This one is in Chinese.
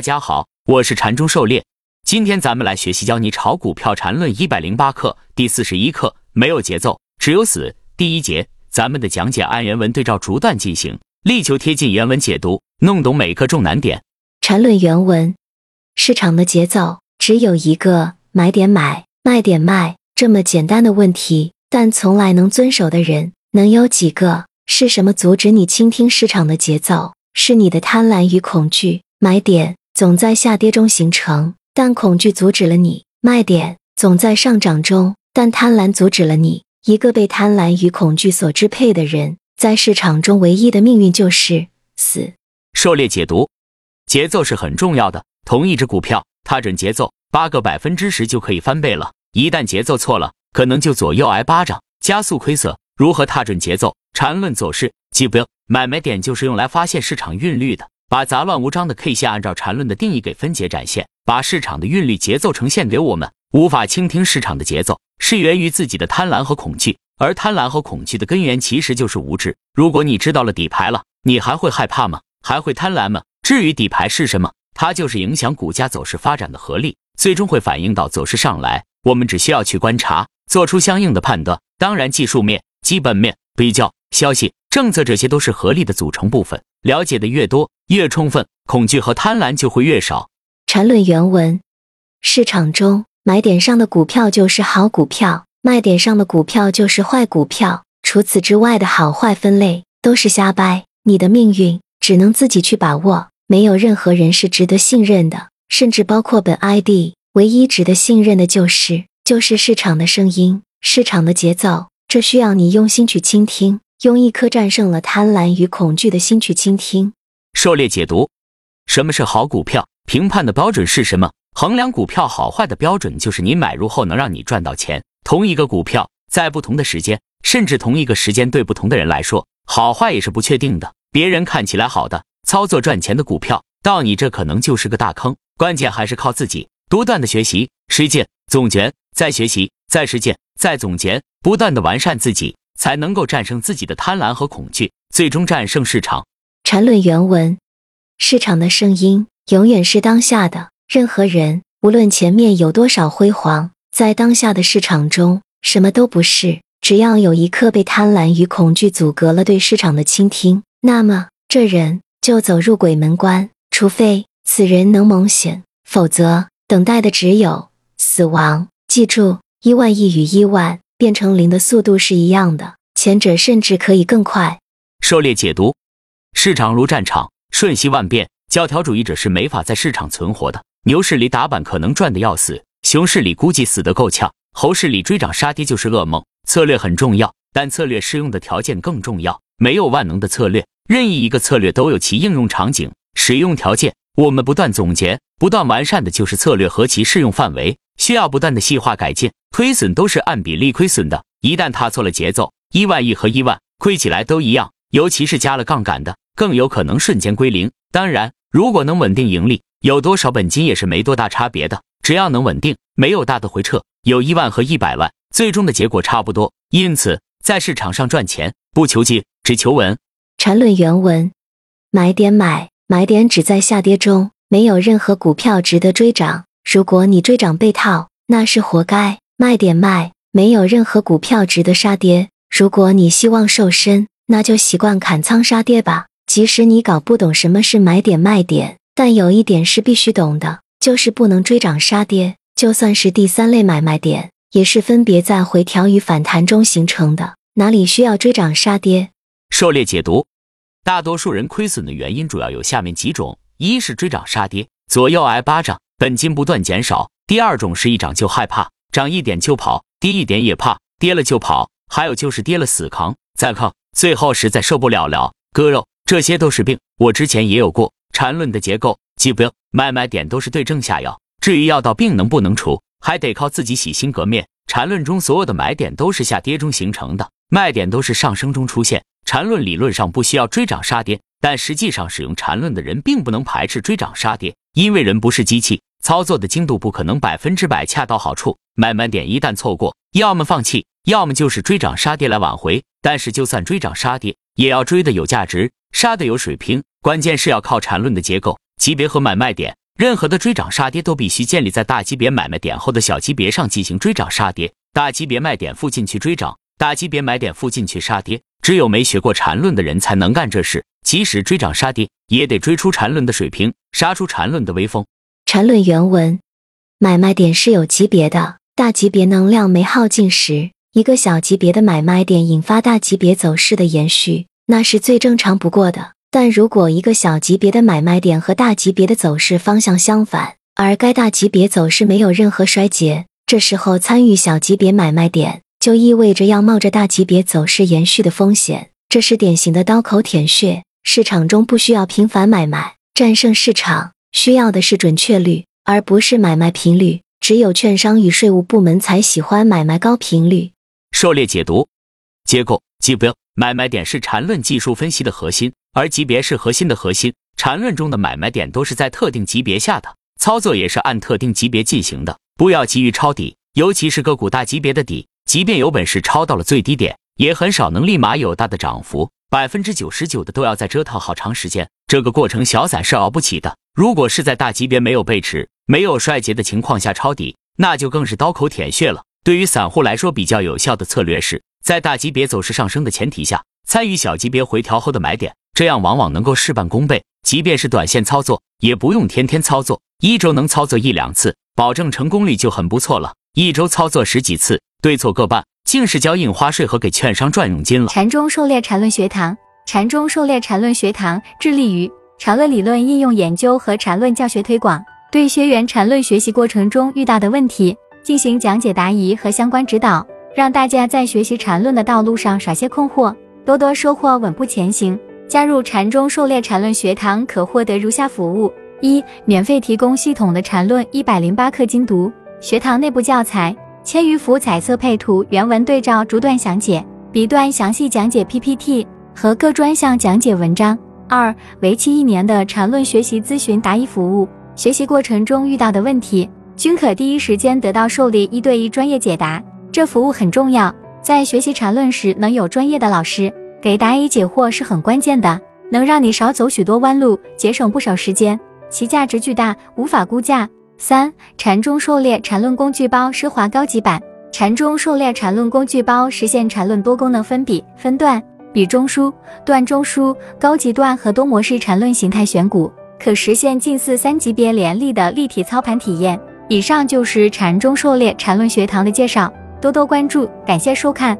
大家好，我是禅中狩猎。今天咱们来学习教你炒股票禅论一百零八课第四十一课，没有节奏，只有死。第一节，咱们的讲解按原文对照逐段进行，力求贴近原文解读，弄懂每个重难点。禅论原文：市场的节奏只有一个，买点买，卖点卖，这么简单的问题，但从来能遵守的人能有几个？是什么阻止你倾听市场的节奏？是你的贪婪与恐惧。买点。总在下跌中形成，但恐惧阻止了你；卖点总在上涨中，但贪婪阻止了你。一个被贪婪与恐惧所支配的人，在市场中唯一的命运就是死。狩猎解读：节奏是很重要的。同一只股票，踏准节奏，八个百分之十就可以翻倍了。一旦节奏错了，可能就左右挨巴掌，加速亏损。如何踏准节奏？缠论走势，记不？买卖点就是用来发现市场韵律的。把杂乱无章的 K 线按照缠论的定义给分解展现，把市场的韵律节奏呈现给我们。无法倾听市场的节奏，是源于自己的贪婪和恐惧，而贪婪和恐惧的根源其实就是无知。如果你知道了底牌了，你还会害怕吗？还会贪婪吗？至于底牌是什么，它就是影响股价走势发展的合力，最终会反映到走势上来。我们只需要去观察，做出相应的判断。当然，技术面、基本面、比较、消息、政策，这些都是合力的组成部分。了解的越多。越充分，恐惧和贪婪就会越少。缠论原文：市场中买点上的股票就是好股票，卖点上的股票就是坏股票。除此之外的好坏分类都是瞎掰。你的命运只能自己去把握，没有任何人是值得信任的，甚至包括本 ID。唯一值得信任的就是就是市场的声音，市场的节奏。这需要你用心去倾听，用一颗战胜了贪婪与恐惧的心去倾听。狩猎解读：什么是好股票？评判的标准是什么？衡量股票好坏的标准就是你买入后能让你赚到钱。同一个股票，在不同的时间，甚至同一个时间，对不同的人来说，好坏也是不确定的。别人看起来好的，操作赚钱的股票，到你这可能就是个大坑。关键还是靠自己，不断的学习、实践、总结，再学习、再实践、再总结，不断的完善自己，才能够战胜自己的贪婪和恐惧，最终战胜市场。缠论原文：市场的声音永远是当下的。任何人，无论前面有多少辉煌，在当下的市场中，什么都不是。只要有一刻被贪婪与恐惧阻隔了对市场的倾听，那么这人就走入鬼门关。除非此人能蒙险，否则等待的只有死亡。记住，一万亿与一万变成零的速度是一样的，前者甚至可以更快。狩猎解读。市场如战场，瞬息万变。教条主义者是没法在市场存活的。牛市里打板可能赚的要死，熊市里估计死得够呛，猴市里追涨杀跌就是噩梦。策略很重要，但策略适用的条件更重要。没有万能的策略，任意一个策略都有其应用场景、使用条件。我们不断总结、不断完善的就是策略和其适用范围，需要不断的细化改进。亏损都是按比例亏损的，一旦踏错了节奏，一万亿和一万亏起来都一样，尤其是加了杠杆的。更有可能瞬间归零。当然，如果能稳定盈利，有多少本金也是没多大差别的。只要能稳定，没有大的回撤，有一万和一百万，最终的结果差不多。因此，在市场上赚钱，不求进，只求稳。缠论原文：买点买，买点只在下跌中，没有任何股票值得追涨。如果你追涨被套，那是活该。卖点卖，没有任何股票值得杀跌。如果你希望瘦身，那就习惯砍仓杀跌吧。即使你搞不懂什么是买点卖点，但有一点是必须懂的，就是不能追涨杀跌。就算是第三类买卖点，也是分别在回调与反弹中形成的，哪里需要追涨杀跌？狩猎解读：大多数人亏损的原因主要有下面几种：一是追涨杀跌，左右挨巴掌，本金不断减少；第二种是一涨就害怕，涨一点就跑，跌一点也怕，跌了就跑；还有就是跌了死扛再扛，最后实在受不了了，割肉。这些都是病，我之前也有过。缠论的结构，记不？买卖点都是对症下药。至于药到病能不能除，还得靠自己洗心革面。缠论中所有的买点都是下跌中形成的，卖点都是上升中出现。缠论理论上不需要追涨杀跌，但实际上使用缠论的人并不能排斥追涨杀跌，因为人不是机器，操作的精度不可能百分之百恰到好处。买卖点一旦错过，要么放弃，要么就是追涨杀跌来挽回。但是就算追涨杀跌，也要追的有价值。杀的有水平，关键是要靠缠论的结构、级别和买卖点，任何的追涨杀跌都必须建立在大级别买卖点后的小级别上进行追涨杀跌，大级别卖点附近去追涨，大级别买点附近去杀跌。只有没学过缠论的人才能干这事，即使追涨杀跌，也得追出缠论的水平，杀出缠论的威风。缠论原文：买卖点是有级别的，大级别能量没耗尽时，一个小级别的买卖点引发大级别走势的延续，那是最正常不过的。但如果一个小级别的买卖点和大级别的走势方向相反，而该大级别走势没有任何衰竭，这时候参与小级别买卖点，就意味着要冒着大级别走势延续的风险。这是典型的刀口舔血。市场中不需要频繁买卖战胜市场，需要的是准确率，而不是买卖频率。只有券商与税务部门才喜欢买卖高频率。狩猎解读结构级别买卖点是缠论技术分析的核心。而级别是核心的核心，缠论中的买卖点都是在特定级别下的，操作也是按特定级别进行的。不要急于抄底，尤其是个股大级别的底，即便有本事抄到了最低点，也很少能立马有大的涨幅，百分之九十九的都要再折腾好长时间。这个过程小散是熬不起的。如果是在大级别没有背驰、没有衰竭的情况下抄底，那就更是刀口舔血了。对于散户来说，比较有效的策略是在大级别走势上升的前提下，参与小级别回调后的买点。这样往往能够事半功倍，即便是短线操作，也不用天天操作，一周能操作一两次，保证成功率就很不错了。一周操作十几次，对错各半，竟是交印花税和给券商赚佣金了。禅中狩猎禅论学堂，禅中狩猎禅论学堂致力于禅论理论应用研究和禅论教学推广，对学员禅论学习过程中遇到的问题进行讲解答疑和相关指导，让大家在学习禅论的道路上少些困惑，多多收获，稳步前行。加入禅中狩猎禅论学堂可获得如下服务：一、免费提供系统的禅论一百零八课精读，学堂内部教材千余幅彩色配图，原文对照逐段详解笔段详细讲解 PPT 和各专项讲解文章；二、为期一年的禅论学习咨询答疑服务，学习过程中遇到的问题均可第一时间得到受理一对一专业解答。这服务很重要，在学习禅论时能有专业的老师。给答疑解惑是很关键的，能让你少走许多弯路，节省不少时间，其价值巨大，无法估价。三、禅中狩猎禅论工具包奢华高级版，禅中狩猎禅论工具包实现禅论多功能分笔、分段、笔中枢、段中枢、高级段和多模式禅论形态选股，可实现近似三级别联立的立体操盘体验。以上就是禅中狩猎禅论学堂的介绍，多多关注，感谢收看。